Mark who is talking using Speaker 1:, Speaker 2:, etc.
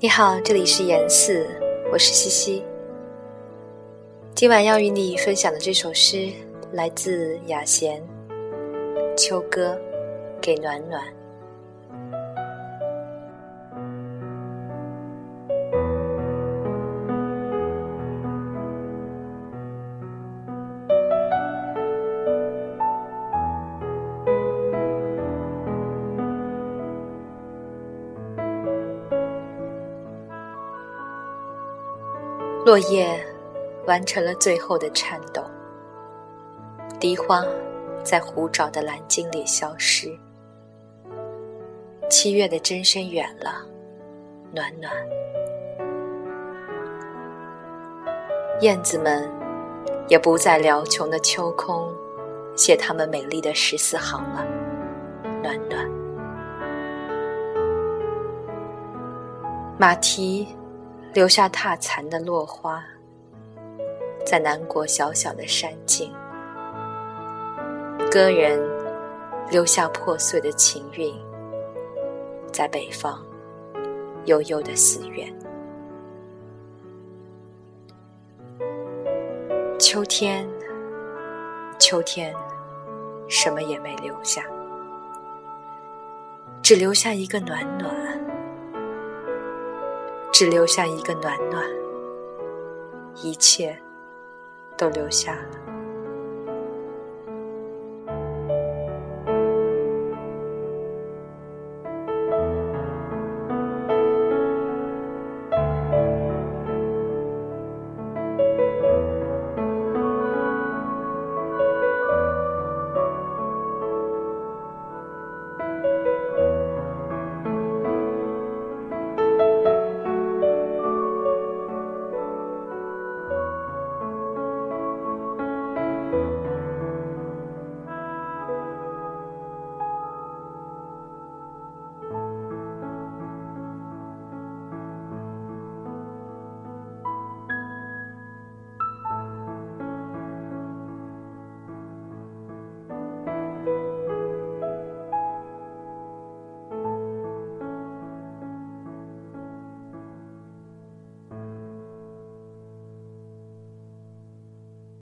Speaker 1: 你好，这里是言四，我是西西。今晚要与你分享的这首诗来自雅贤，《秋歌给暖暖》。落叶完成了最后的颤抖，荻花在湖沼的蓝鲸里消失。七月的真声远了，暖暖。燕子们也不在辽穹的秋空写他们美丽的十四行了，暖暖。马蹄。留下踏残的落花，在南国小小的山径；歌人留下破碎的情韵，在北方悠悠的寺院。秋天，秋天，什么也没留下，只留下一个暖暖。只留下一个暖暖，一切都留下了。